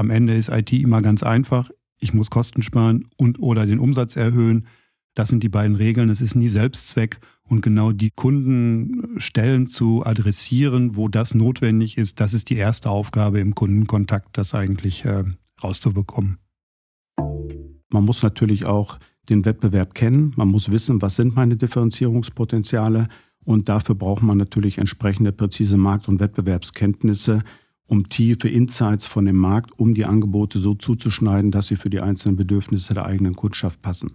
am Ende ist IT immer ganz einfach. Ich muss Kosten sparen und oder den Umsatz erhöhen. Das sind die beiden Regeln. Es ist nie Selbstzweck. Und genau die Kundenstellen zu adressieren, wo das notwendig ist, das ist die erste Aufgabe im Kundenkontakt, das eigentlich äh, rauszubekommen. Man muss natürlich auch den Wettbewerb kennen. Man muss wissen, was sind meine Differenzierungspotenziale. Und dafür braucht man natürlich entsprechende präzise Markt- und Wettbewerbskenntnisse, um tiefe Insights von dem Markt, um die Angebote so zuzuschneiden, dass sie für die einzelnen Bedürfnisse der eigenen Kundschaft passen.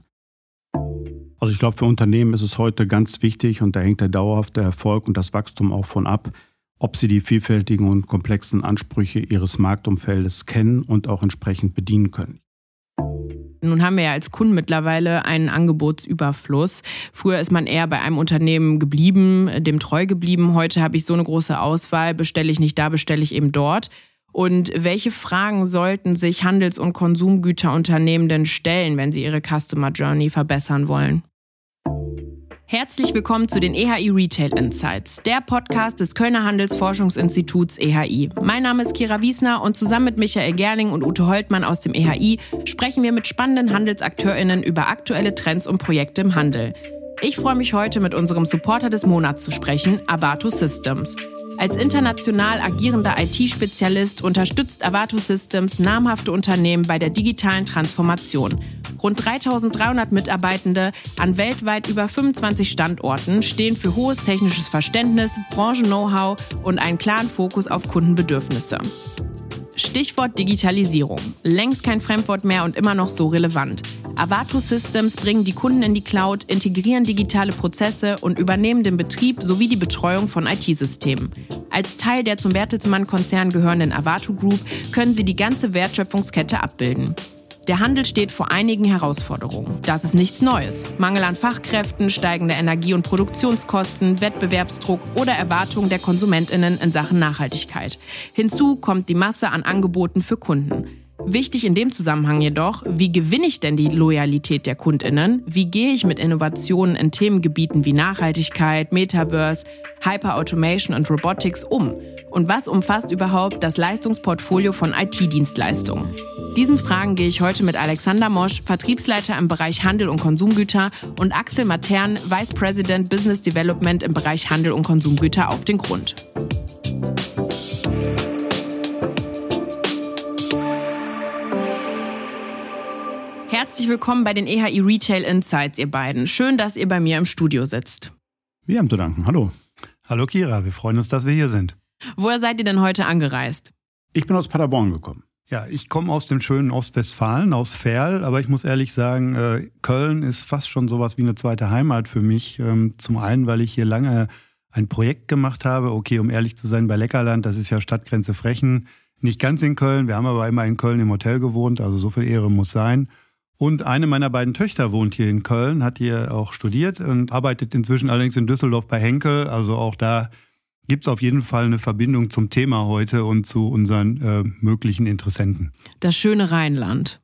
Also ich glaube, für Unternehmen ist es heute ganz wichtig und da hängt der dauerhafte Erfolg und das Wachstum auch von ab, ob sie die vielfältigen und komplexen Ansprüche ihres Marktumfeldes kennen und auch entsprechend bedienen können. Nun haben wir ja als Kunden mittlerweile einen Angebotsüberfluss. Früher ist man eher bei einem Unternehmen geblieben, dem treu geblieben. Heute habe ich so eine große Auswahl, bestelle ich nicht da, bestelle ich eben dort. Und welche Fragen sollten sich Handels- und Konsumgüterunternehmen denn stellen, wenn sie ihre Customer Journey verbessern wollen? Herzlich willkommen zu den EHI Retail Insights, der Podcast des Kölner Handelsforschungsinstituts EHI. Mein Name ist Kira Wiesner und zusammen mit Michael Gerling und Ute Holtmann aus dem EHI sprechen wir mit spannenden HandelsakteurInnen über aktuelle Trends und Projekte im Handel. Ich freue mich heute mit unserem Supporter des Monats zu sprechen, Avato Systems. Als international agierender IT-Spezialist unterstützt Avato Systems namhafte Unternehmen bei der digitalen Transformation. Rund 3300 Mitarbeitende an weltweit über 25 Standorten stehen für hohes technisches Verständnis, Branchen-Know-how und einen klaren Fokus auf Kundenbedürfnisse. Stichwort Digitalisierung. Längst kein Fremdwort mehr und immer noch so relevant. Avato Systems bringen die Kunden in die Cloud, integrieren digitale Prozesse und übernehmen den Betrieb sowie die Betreuung von IT-Systemen. Als Teil der zum Bertelsmann-Konzern gehörenden Avato Group können sie die ganze Wertschöpfungskette abbilden. Der Handel steht vor einigen Herausforderungen. Das ist nichts Neues. Mangel an Fachkräften, steigende Energie- und Produktionskosten, Wettbewerbsdruck oder Erwartungen der Konsumentinnen in Sachen Nachhaltigkeit. Hinzu kommt die Masse an Angeboten für Kunden. Wichtig in dem Zusammenhang jedoch, wie gewinne ich denn die Loyalität der Kundinnen? Wie gehe ich mit Innovationen in Themengebieten wie Nachhaltigkeit, Metaverse, Hyperautomation und Robotics um? Und was umfasst überhaupt das Leistungsportfolio von IT-Dienstleistungen? Diesen Fragen gehe ich heute mit Alexander Mosch, Vertriebsleiter im Bereich Handel und Konsumgüter, und Axel Matern, Vice President Business Development im Bereich Handel und Konsumgüter auf den Grund. Herzlich willkommen bei den EHI Retail Insights, ihr beiden. Schön, dass ihr bei mir im Studio sitzt. Wir haben zu danken. Hallo. Hallo Kira, wir freuen uns, dass wir hier sind. Woher seid ihr denn heute angereist? Ich bin aus Paderborn gekommen. Ja, ich komme aus dem schönen Ostwestfalen, aus Ferl, aber ich muss ehrlich sagen, äh, Köln ist fast schon sowas wie eine zweite Heimat für mich. Ähm, zum einen, weil ich hier lange ein Projekt gemacht habe. Okay, um ehrlich zu sein, bei Leckerland, das ist ja Stadtgrenze Frechen, nicht ganz in Köln. Wir haben aber immer in Köln im Hotel gewohnt, also so viel Ehre muss sein. Und eine meiner beiden Töchter wohnt hier in Köln, hat hier auch studiert und arbeitet inzwischen allerdings in Düsseldorf bei Henkel. Also auch da gibt es auf jeden Fall eine Verbindung zum Thema heute und zu unseren äh, möglichen Interessenten. Das schöne Rheinland.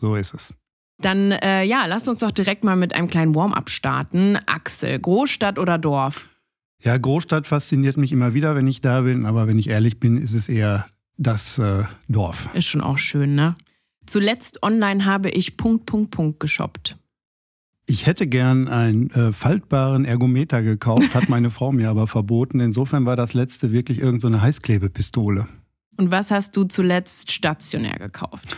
So ist es. Dann äh, ja, lasst uns doch direkt mal mit einem kleinen Warm-up starten. Axel, Großstadt oder Dorf? Ja, Großstadt fasziniert mich immer wieder, wenn ich da bin, aber wenn ich ehrlich bin, ist es eher das äh, Dorf. Ist schon auch schön, ne? Zuletzt online habe ich Punkt, Punkt, Punkt geshoppt. Ich hätte gern einen äh, faltbaren Ergometer gekauft, hat meine Frau mir aber verboten. Insofern war das letzte wirklich irgendeine so Heißklebepistole. Und was hast du zuletzt stationär gekauft?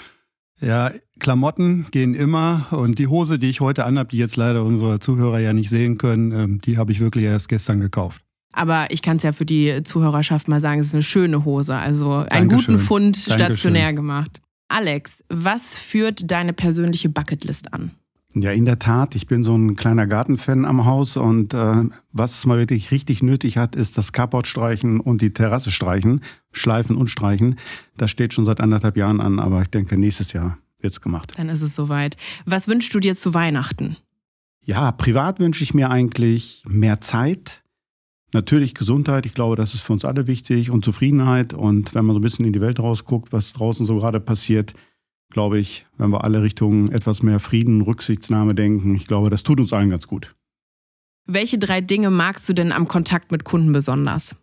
Ja, Klamotten gehen immer und die Hose, die ich heute anhabe, die jetzt leider unsere Zuhörer ja nicht sehen können, ähm, die habe ich wirklich erst gestern gekauft. Aber ich kann es ja für die Zuhörerschaft mal sagen, es ist eine schöne Hose. Also einen Dankeschön. guten Fund stationär Dankeschön. gemacht. Alex, was führt deine persönliche Bucketlist an? Ja, in der Tat. Ich bin so ein kleiner Gartenfan am Haus und äh, was es mal wirklich richtig nötig hat, ist das Carport streichen und die Terrasse streichen, schleifen und streichen. Das steht schon seit anderthalb Jahren an, aber ich denke, nächstes Jahr wird's gemacht. Dann ist es soweit. Was wünschst du dir zu Weihnachten? Ja, privat wünsche ich mir eigentlich mehr Zeit. Natürlich Gesundheit, ich glaube, das ist für uns alle wichtig und Zufriedenheit. Und wenn man so ein bisschen in die Welt rausguckt, was draußen so gerade passiert, glaube ich, wenn wir alle Richtung etwas mehr Frieden, Rücksichtnahme denken, ich glaube, das tut uns allen ganz gut. Welche drei Dinge magst du denn am Kontakt mit Kunden besonders?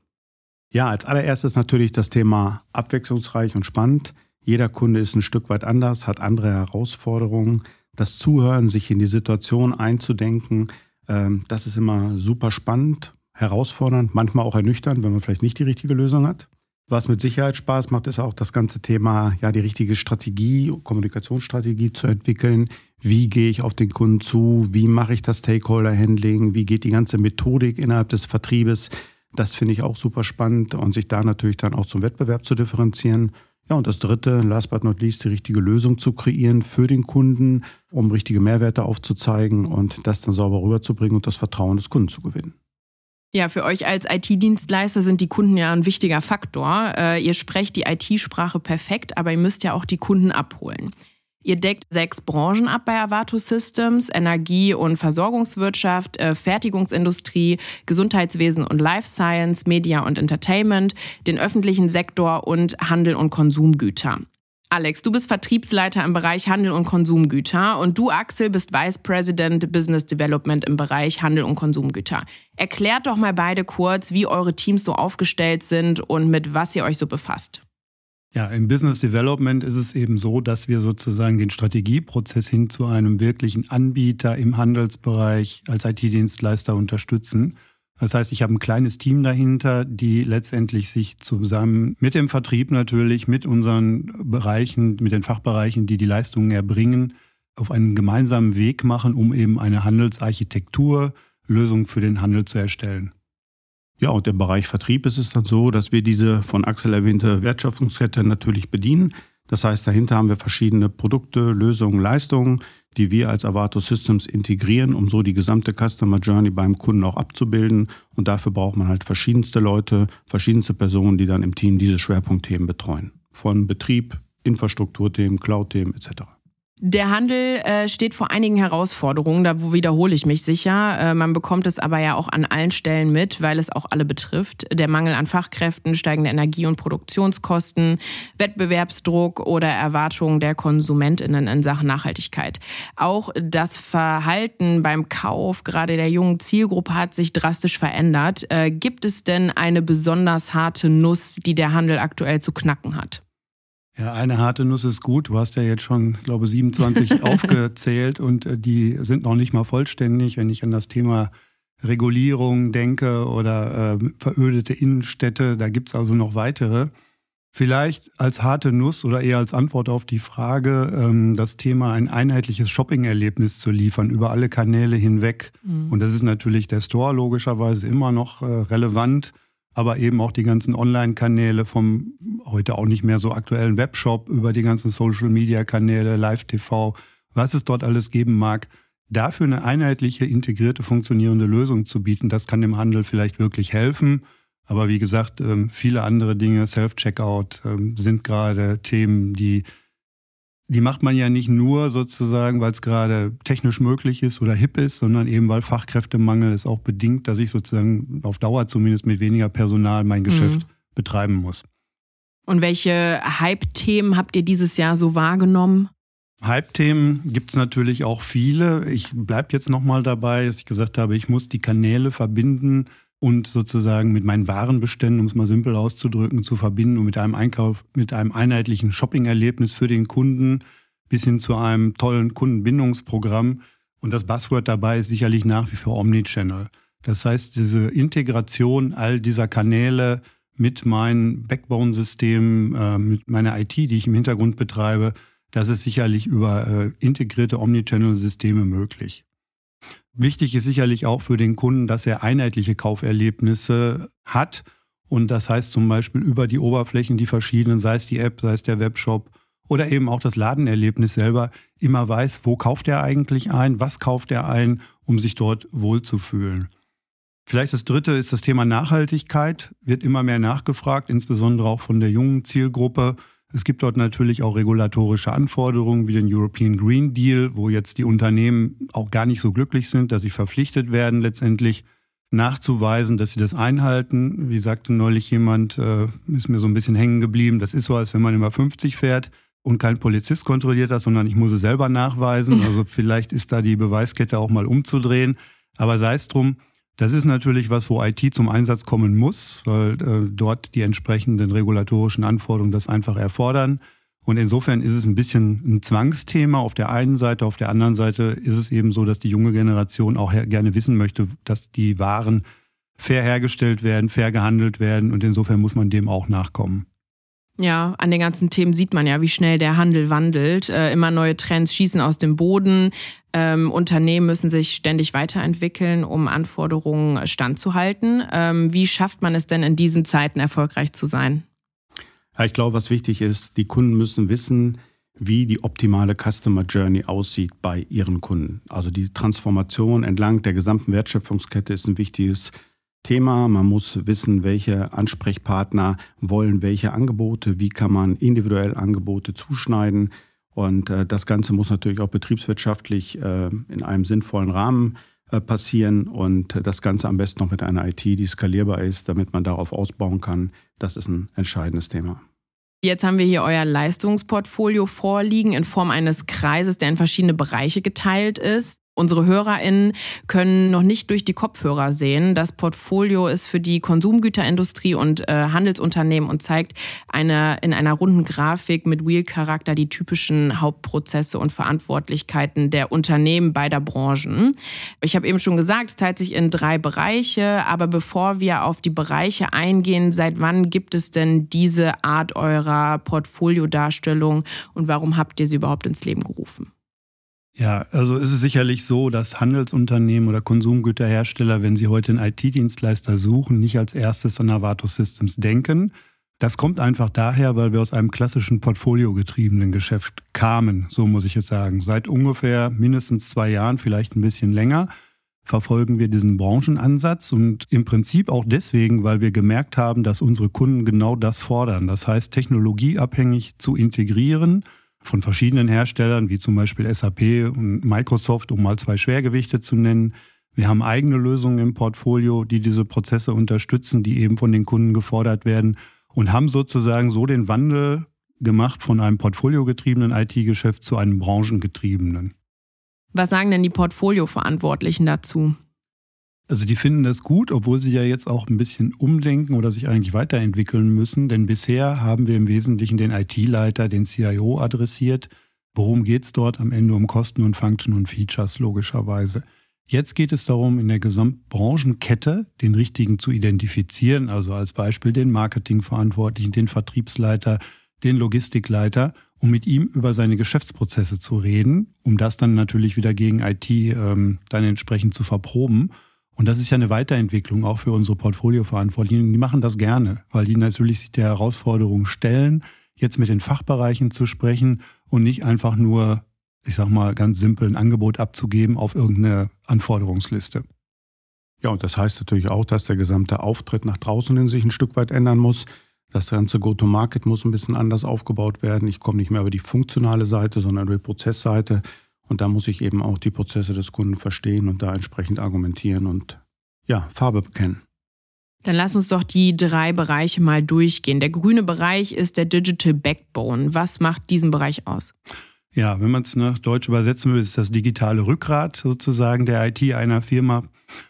Ja, als allererstes natürlich das Thema abwechslungsreich und spannend. Jeder Kunde ist ein Stück weit anders, hat andere Herausforderungen. Das Zuhören, sich in die Situation einzudenken, ähm, das ist immer super spannend, herausfordernd, manchmal auch ernüchternd, wenn man vielleicht nicht die richtige Lösung hat. Was mit Sicherheit Spaß macht, ist auch das ganze Thema, ja, die richtige Strategie, Kommunikationsstrategie zu entwickeln. Wie gehe ich auf den Kunden zu? Wie mache ich das Stakeholder-Handling? Wie geht die ganze Methodik innerhalb des Vertriebes? Das finde ich auch super spannend und sich da natürlich dann auch zum Wettbewerb zu differenzieren. Ja, und das dritte, last but not least, die richtige Lösung zu kreieren für den Kunden, um richtige Mehrwerte aufzuzeigen und das dann sauber rüberzubringen und das Vertrauen des Kunden zu gewinnen. Ja, für euch als IT-Dienstleister sind die Kunden ja ein wichtiger Faktor. Äh, ihr sprecht die IT-Sprache perfekt, aber ihr müsst ja auch die Kunden abholen. Ihr deckt sechs Branchen ab bei Avato Systems: Energie- und Versorgungswirtschaft, äh, Fertigungsindustrie, Gesundheitswesen und Life Science, Media und Entertainment, den öffentlichen Sektor und Handel und Konsumgüter. Alex, du bist Vertriebsleiter im Bereich Handel und Konsumgüter und du, Axel, bist Vice President Business Development im Bereich Handel und Konsumgüter. Erklärt doch mal beide kurz, wie eure Teams so aufgestellt sind und mit was ihr euch so befasst. Ja, im Business Development ist es eben so, dass wir sozusagen den Strategieprozess hin zu einem wirklichen Anbieter im Handelsbereich als IT-Dienstleister unterstützen. Das heißt, ich habe ein kleines Team dahinter, die letztendlich sich zusammen mit dem Vertrieb natürlich, mit unseren Bereichen, mit den Fachbereichen, die die Leistungen erbringen, auf einen gemeinsamen Weg machen, um eben eine Handelsarchitektur, Lösung für den Handel zu erstellen. Ja, und im Bereich Vertrieb ist es dann so, dass wir diese von Axel erwähnte Wertschöpfungskette natürlich bedienen. Das heißt, dahinter haben wir verschiedene Produkte, Lösungen, Leistungen, die wir als Avato Systems integrieren, um so die gesamte Customer Journey beim Kunden auch abzubilden. Und dafür braucht man halt verschiedenste Leute, verschiedenste Personen, die dann im Team diese Schwerpunktthemen betreuen. Von Betrieb, Infrastrukturthemen, Cloud-Themen etc. Der Handel äh, steht vor einigen Herausforderungen, da wiederhole ich mich sicher. Äh, man bekommt es aber ja auch an allen Stellen mit, weil es auch alle betrifft. Der Mangel an Fachkräften, steigende Energie- und Produktionskosten, Wettbewerbsdruck oder Erwartungen der Konsumentinnen in Sachen Nachhaltigkeit. Auch das Verhalten beim Kauf gerade der jungen Zielgruppe hat sich drastisch verändert. Äh, gibt es denn eine besonders harte Nuss, die der Handel aktuell zu knacken hat? Ja, eine harte Nuss ist gut. Du hast ja jetzt schon, glaube ich, 27 aufgezählt und äh, die sind noch nicht mal vollständig. Wenn ich an das Thema Regulierung denke oder äh, verödete Innenstädte, da gibt es also noch weitere. Vielleicht als harte Nuss oder eher als Antwort auf die Frage, ähm, das Thema ein einheitliches Shopping-Erlebnis zu liefern über alle Kanäle hinweg. Mhm. Und das ist natürlich der Store logischerweise immer noch äh, relevant aber eben auch die ganzen Online-Kanäle vom heute auch nicht mehr so aktuellen Webshop über die ganzen Social-Media-Kanäle, Live-TV, was es dort alles geben mag, dafür eine einheitliche, integrierte, funktionierende Lösung zu bieten, das kann dem Handel vielleicht wirklich helfen. Aber wie gesagt, ähm, viele andere Dinge, Self-Checkout, ähm, sind gerade Themen, die die macht man ja nicht nur sozusagen, weil es gerade technisch möglich ist oder hip ist, sondern eben weil Fachkräftemangel es auch bedingt, dass ich sozusagen auf Dauer zumindest mit weniger Personal mein Geschäft mhm. betreiben muss. Und welche Hype-Themen habt ihr dieses Jahr so wahrgenommen? Hype-Themen gibt es natürlich auch viele. Ich bleibe jetzt nochmal dabei, dass ich gesagt habe, ich muss die Kanäle verbinden und sozusagen mit meinen Warenbeständen, um es mal simpel auszudrücken, zu verbinden und mit einem Einkauf, mit einem einheitlichen Shopping-Erlebnis für den Kunden bis hin zu einem tollen Kundenbindungsprogramm. Und das Buzzword dabei ist sicherlich nach wie vor Omnichannel. Das heißt, diese Integration all dieser Kanäle mit meinen Backbone-Systemen, äh, mit meiner IT, die ich im Hintergrund betreibe, das ist sicherlich über äh, integrierte Omnichannel-Systeme möglich. Wichtig ist sicherlich auch für den Kunden, dass er einheitliche Kauferlebnisse hat. Und das heißt zum Beispiel über die Oberflächen, die verschiedenen, sei es die App, sei es der Webshop oder eben auch das Ladenerlebnis selber, immer weiß, wo kauft er eigentlich ein, was kauft er ein, um sich dort wohlzufühlen. Vielleicht das Dritte ist das Thema Nachhaltigkeit, wird immer mehr nachgefragt, insbesondere auch von der jungen Zielgruppe. Es gibt dort natürlich auch regulatorische Anforderungen wie den European Green Deal, wo jetzt die Unternehmen auch gar nicht so glücklich sind, dass sie verpflichtet werden, letztendlich nachzuweisen, dass sie das einhalten. Wie sagte neulich jemand, äh, ist mir so ein bisschen hängen geblieben, das ist so, als wenn man immer 50 fährt und kein Polizist kontrolliert das, sondern ich muss es selber nachweisen. Also vielleicht ist da die Beweiskette auch mal umzudrehen. Aber sei es drum, das ist natürlich was, wo IT zum Einsatz kommen muss, weil äh, dort die entsprechenden regulatorischen Anforderungen das einfach erfordern. Und insofern ist es ein bisschen ein Zwangsthema auf der einen Seite. Auf der anderen Seite ist es eben so, dass die junge Generation auch gerne wissen möchte, dass die Waren fair hergestellt werden, fair gehandelt werden. Und insofern muss man dem auch nachkommen. Ja, an den ganzen Themen sieht man ja, wie schnell der Handel wandelt. Äh, immer neue Trends schießen aus dem Boden. Ähm, Unternehmen müssen sich ständig weiterentwickeln, um Anforderungen standzuhalten. Ähm, wie schafft man es denn in diesen Zeiten erfolgreich zu sein? Ja, ich glaube, was wichtig ist, die Kunden müssen wissen, wie die optimale Customer Journey aussieht bei ihren Kunden. Also die Transformation entlang der gesamten Wertschöpfungskette ist ein wichtiges Thema. Man muss wissen, welche Ansprechpartner wollen welche Angebote, wie kann man individuell Angebote zuschneiden. Und äh, das Ganze muss natürlich auch betriebswirtschaftlich äh, in einem sinnvollen Rahmen äh, passieren und das Ganze am besten noch mit einer IT, die skalierbar ist, damit man darauf ausbauen kann. Das ist ein entscheidendes Thema. Jetzt haben wir hier euer Leistungsportfolio vorliegen in Form eines Kreises, der in verschiedene Bereiche geteilt ist. Unsere HörerInnen können noch nicht durch die Kopfhörer sehen. Das Portfolio ist für die Konsumgüterindustrie und äh, Handelsunternehmen und zeigt eine, in einer runden Grafik mit Wheel-Charakter die typischen Hauptprozesse und Verantwortlichkeiten der Unternehmen beider Branchen. Ich habe eben schon gesagt, es teilt sich in drei Bereiche. Aber bevor wir auf die Bereiche eingehen, seit wann gibt es denn diese Art eurer Portfoliodarstellung und warum habt ihr sie überhaupt ins Leben gerufen? Ja, also ist es sicherlich so, dass Handelsunternehmen oder Konsumgüterhersteller, wenn sie heute einen IT-Dienstleister suchen, nicht als erstes an Avato Systems denken. Das kommt einfach daher, weil wir aus einem klassischen portfoliogetriebenen Geschäft kamen, so muss ich jetzt sagen. Seit ungefähr mindestens zwei Jahren, vielleicht ein bisschen länger, verfolgen wir diesen Branchenansatz und im Prinzip auch deswegen, weil wir gemerkt haben, dass unsere Kunden genau das fordern. Das heißt, technologieabhängig zu integrieren – von verschiedenen Herstellern, wie zum Beispiel SAP und Microsoft, um mal zwei Schwergewichte zu nennen. Wir haben eigene Lösungen im Portfolio, die diese Prozesse unterstützen, die eben von den Kunden gefordert werden und haben sozusagen so den Wandel gemacht von einem portfoliogetriebenen IT-Geschäft zu einem branchengetriebenen. Was sagen denn die Portfolio-Verantwortlichen dazu? Also die finden das gut, obwohl sie ja jetzt auch ein bisschen umdenken oder sich eigentlich weiterentwickeln müssen. Denn bisher haben wir im Wesentlichen den IT-Leiter, den CIO adressiert. Worum geht es dort am Ende um Kosten und Function und Features, logischerweise. Jetzt geht es darum, in der Gesamtbranchenkette den richtigen zu identifizieren, also als Beispiel den Marketingverantwortlichen, den Vertriebsleiter, den Logistikleiter, um mit ihm über seine Geschäftsprozesse zu reden, um das dann natürlich wieder gegen IT ähm, dann entsprechend zu verproben. Und das ist ja eine Weiterentwicklung auch für unsere Portfolioverantwortlichen. Die machen das gerne, weil die natürlich sich der Herausforderung stellen, jetzt mit den Fachbereichen zu sprechen und nicht einfach nur, ich sag mal, ganz simpel ein Angebot abzugeben auf irgendeine Anforderungsliste. Ja, und das heißt natürlich auch, dass der gesamte Auftritt nach draußen in sich ein Stück weit ändern muss. Das ganze Go-to-Market muss ein bisschen anders aufgebaut werden. Ich komme nicht mehr über die funktionale Seite, sondern über die Prozessseite. Und da muss ich eben auch die Prozesse des Kunden verstehen und da entsprechend argumentieren und ja, Farbe bekennen. Dann lass uns doch die drei Bereiche mal durchgehen. Der grüne Bereich ist der Digital Backbone. Was macht diesen Bereich aus? Ja, wenn man es nach Deutsch übersetzen will, ist das digitale Rückgrat sozusagen der IT einer Firma.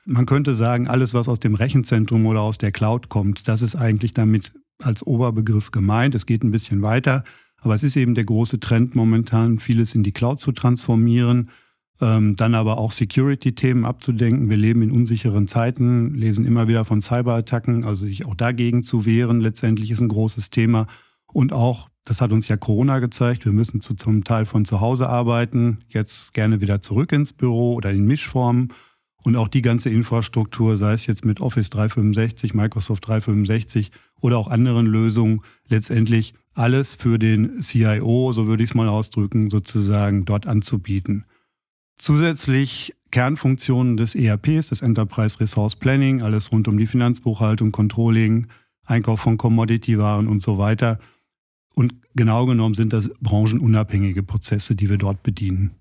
Man könnte sagen, alles, was aus dem Rechenzentrum oder aus der Cloud kommt, das ist eigentlich damit als Oberbegriff gemeint. Es geht ein bisschen weiter. Aber es ist eben der große Trend momentan, vieles in die Cloud zu transformieren, ähm, dann aber auch Security-Themen abzudenken. Wir leben in unsicheren Zeiten, lesen immer wieder von Cyberattacken, also sich auch dagegen zu wehren, letztendlich ist ein großes Thema. Und auch, das hat uns ja Corona gezeigt, wir müssen zu, zum Teil von zu Hause arbeiten, jetzt gerne wieder zurück ins Büro oder in Mischformen. Und auch die ganze Infrastruktur, sei es jetzt mit Office 365, Microsoft 365 oder auch anderen Lösungen, letztendlich alles für den CIO, so würde ich es mal ausdrücken, sozusagen dort anzubieten. Zusätzlich Kernfunktionen des ERPs, des Enterprise Resource Planning, alles rund um die Finanzbuchhaltung, Controlling, Einkauf von Commodity-Waren und so weiter. Und genau genommen sind das branchenunabhängige Prozesse, die wir dort bedienen.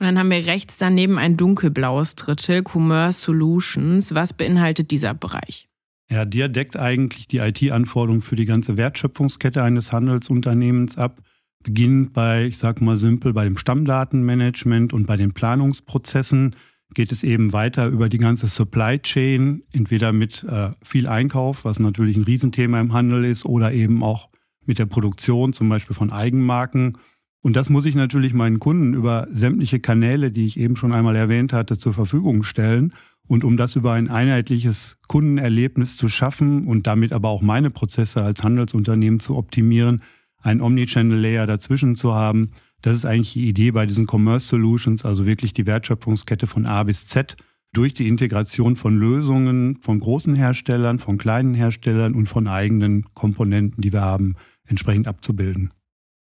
Und dann haben wir rechts daneben ein dunkelblaues Drittel, Commerce Solutions. Was beinhaltet dieser Bereich? Ja, der deckt eigentlich die IT-Anforderungen für die ganze Wertschöpfungskette eines Handelsunternehmens ab. Beginnt bei, ich sag mal simpel, bei dem Stammdatenmanagement und bei den Planungsprozessen geht es eben weiter über die ganze Supply Chain, entweder mit äh, viel Einkauf, was natürlich ein Riesenthema im Handel ist, oder eben auch mit der Produktion zum Beispiel von Eigenmarken. Und das muss ich natürlich meinen Kunden über sämtliche Kanäle, die ich eben schon einmal erwähnt hatte, zur Verfügung stellen. Und um das über ein einheitliches Kundenerlebnis zu schaffen und damit aber auch meine Prozesse als Handelsunternehmen zu optimieren, einen Omnichannel-Layer dazwischen zu haben, das ist eigentlich die Idee bei diesen Commerce Solutions, also wirklich die Wertschöpfungskette von A bis Z durch die Integration von Lösungen von großen Herstellern, von kleinen Herstellern und von eigenen Komponenten, die wir haben, entsprechend abzubilden.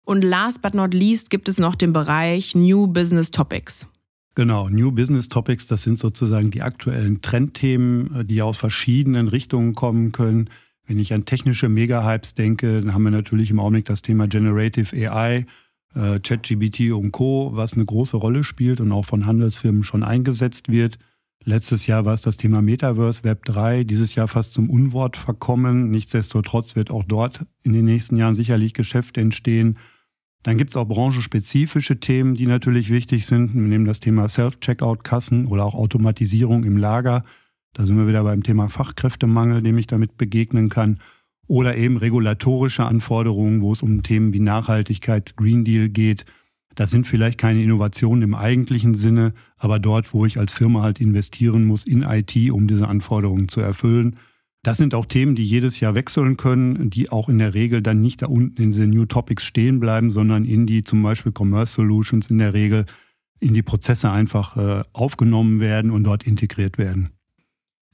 Und last but not least gibt es noch den Bereich New Business Topics. Genau, New Business Topics, das sind sozusagen die aktuellen Trendthemen, äh, die aus verschiedenen Richtungen kommen können. Wenn ich an technische Mega-Hypes denke, dann haben wir natürlich im Augenblick das Thema Generative AI, äh, ChatGBT und Co., was eine große Rolle spielt und auch von Handelsfirmen schon eingesetzt wird. Letztes Jahr war es das Thema Metaverse, Web 3, dieses Jahr fast zum Unwort verkommen. Nichtsdestotrotz wird auch dort in den nächsten Jahren sicherlich Geschäft entstehen. Dann gibt es auch branchenspezifische Themen, die natürlich wichtig sind. Wir nehmen das Thema Self-Checkout-Kassen oder auch Automatisierung im Lager. Da sind wir wieder beim Thema Fachkräftemangel, dem ich damit begegnen kann. Oder eben regulatorische Anforderungen, wo es um Themen wie Nachhaltigkeit, Green Deal geht das sind vielleicht keine Innovationen im eigentlichen Sinne, aber dort, wo ich als Firma halt investieren muss in IT, um diese Anforderungen zu erfüllen. Das sind auch Themen, die jedes Jahr wechseln können, die auch in der Regel dann nicht da unten in den New Topics stehen bleiben, sondern in die zum Beispiel Commerce Solutions in der Regel in die Prozesse einfach äh, aufgenommen werden und dort integriert werden.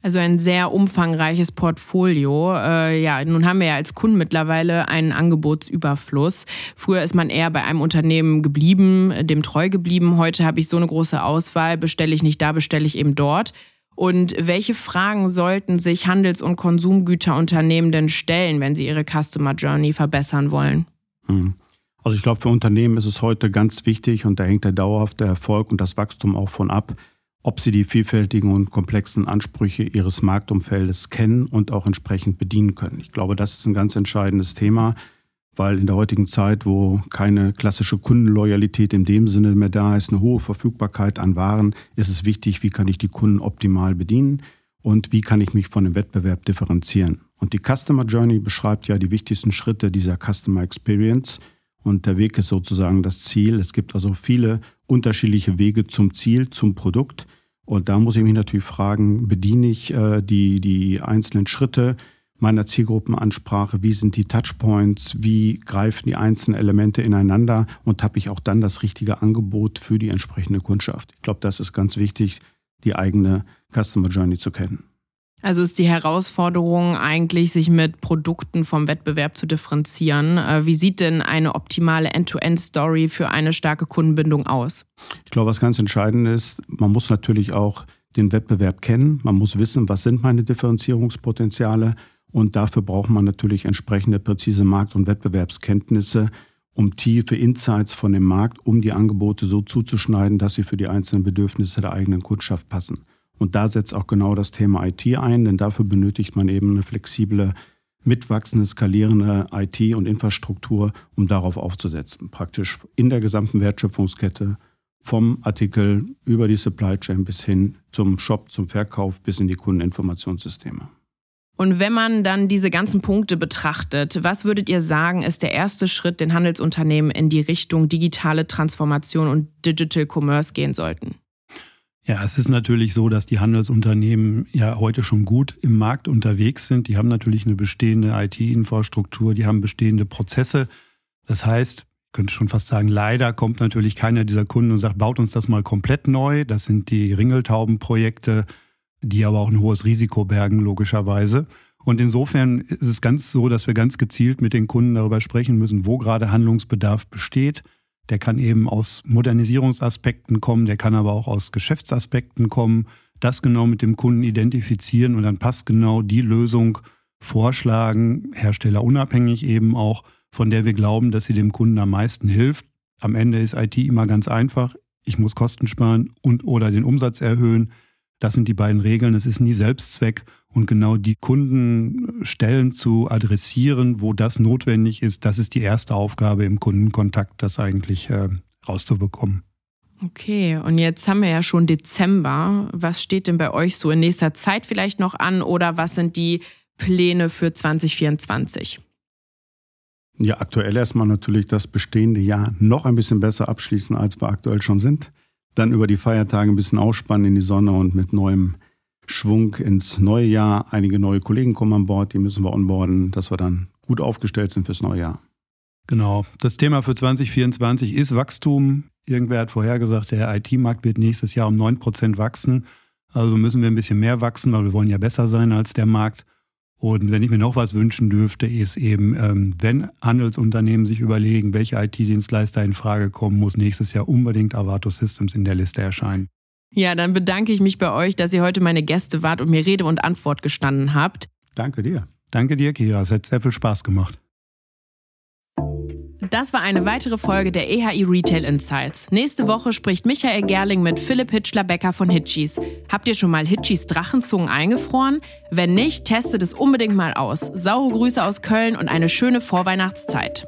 Also ein sehr umfangreiches Portfolio. Äh, ja, nun haben wir ja als Kunden mittlerweile einen Angebotsüberfluss. Früher ist man eher bei einem Unternehmen geblieben, dem treu geblieben. Heute habe ich so eine große Auswahl. Bestelle ich nicht da, bestelle ich eben dort. Und welche Fragen sollten sich Handels- und Konsumgüterunternehmen denn stellen, wenn sie ihre Customer Journey verbessern wollen? Hm. Also ich glaube, für Unternehmen ist es heute ganz wichtig und da hängt der dauerhafte Erfolg und das Wachstum auch von ab, ob sie die vielfältigen und komplexen Ansprüche ihres Marktumfeldes kennen und auch entsprechend bedienen können. Ich glaube, das ist ein ganz entscheidendes Thema, weil in der heutigen Zeit, wo keine klassische Kundenloyalität in dem Sinne mehr da ist, eine hohe Verfügbarkeit an Waren, ist es wichtig, wie kann ich die Kunden optimal bedienen und wie kann ich mich von dem Wettbewerb differenzieren. Und die Customer Journey beschreibt ja die wichtigsten Schritte dieser Customer Experience und der Weg ist sozusagen das Ziel. Es gibt also viele unterschiedliche Wege zum Ziel, zum Produkt. Und da muss ich mich natürlich fragen, bediene ich äh, die, die einzelnen Schritte meiner Zielgruppenansprache? Wie sind die Touchpoints? Wie greifen die einzelnen Elemente ineinander? Und habe ich auch dann das richtige Angebot für die entsprechende Kundschaft? Ich glaube, das ist ganz wichtig, die eigene Customer Journey zu kennen. Also ist die Herausforderung eigentlich, sich mit Produkten vom Wettbewerb zu differenzieren. Äh, wie sieht denn eine optimale End-to-End-Story für eine starke Kundenbindung aus? Ich glaube, was ganz entscheidend ist, man muss natürlich auch den Wettbewerb kennen. Man muss wissen, was sind meine Differenzierungspotenziale. Und dafür braucht man natürlich entsprechende präzise Markt- und Wettbewerbskenntnisse, um tiefe Insights von dem Markt, um die Angebote so zuzuschneiden, dass sie für die einzelnen Bedürfnisse der eigenen Kundschaft passen. Und da setzt auch genau das Thema IT ein, denn dafür benötigt man eben eine flexible, mitwachsende, skalierende IT und Infrastruktur, um darauf aufzusetzen. Praktisch in der gesamten Wertschöpfungskette vom Artikel über die Supply Chain bis hin zum Shop, zum Verkauf bis in die Kundeninformationssysteme. Und wenn man dann diese ganzen Punkte betrachtet, was würdet ihr sagen, ist der erste Schritt, den Handelsunternehmen in die Richtung digitale Transformation und Digital Commerce gehen sollten? Ja, es ist natürlich so, dass die Handelsunternehmen ja heute schon gut im Markt unterwegs sind. Die haben natürlich eine bestehende IT-Infrastruktur, die haben bestehende Prozesse. Das heißt, ich könnte schon fast sagen, leider kommt natürlich keiner dieser Kunden und sagt, baut uns das mal komplett neu. Das sind die Ringeltaubenprojekte, die aber auch ein hohes Risiko bergen, logischerweise. Und insofern ist es ganz so, dass wir ganz gezielt mit den Kunden darüber sprechen müssen, wo gerade Handlungsbedarf besteht der kann eben aus Modernisierungsaspekten kommen, der kann aber auch aus Geschäftsaspekten kommen. Das genau mit dem Kunden identifizieren und dann passt genau die Lösung vorschlagen, herstellerunabhängig eben auch, von der wir glauben, dass sie dem Kunden am meisten hilft. Am Ende ist IT immer ganz einfach. Ich muss Kosten sparen und oder den Umsatz erhöhen. Das sind die beiden Regeln. Es ist nie Selbstzweck und genau die Kundenstellen zu adressieren, wo das notwendig ist, das ist die erste Aufgabe im Kundenkontakt, das eigentlich äh, rauszubekommen. Okay, und jetzt haben wir ja schon Dezember. Was steht denn bei euch so in nächster Zeit vielleicht noch an oder was sind die Pläne für 2024? Ja, aktuell erstmal natürlich das bestehende Jahr noch ein bisschen besser abschließen, als wir aktuell schon sind. Dann über die Feiertage ein bisschen ausspannen in die Sonne und mit neuem Schwung ins neue Jahr. Einige neue Kollegen kommen an Bord, die müssen wir onboarden, dass wir dann gut aufgestellt sind fürs neue Jahr. Genau. Das Thema für 2024 ist Wachstum. Irgendwer hat vorhergesagt, der IT-Markt wird nächstes Jahr um 9% wachsen. Also müssen wir ein bisschen mehr wachsen, weil wir wollen ja besser sein als der Markt. Und wenn ich mir noch was wünschen dürfte, ist eben, ähm, wenn Handelsunternehmen sich überlegen, welche IT-Dienstleister in Frage kommen, muss nächstes Jahr unbedingt Avato Systems in der Liste erscheinen. Ja, dann bedanke ich mich bei euch, dass ihr heute meine Gäste wart und mir Rede und Antwort gestanden habt. Danke dir. Danke dir, Kira. Es hat sehr viel Spaß gemacht. Das war eine weitere Folge der EHI Retail Insights. Nächste Woche spricht Michael Gerling mit Philipp Hitschler-Becker von Hitchis. Habt ihr schon mal Hitchis Drachenzungen eingefroren? Wenn nicht, testet es unbedingt mal aus. Saure Grüße aus Köln und eine schöne Vorweihnachtszeit.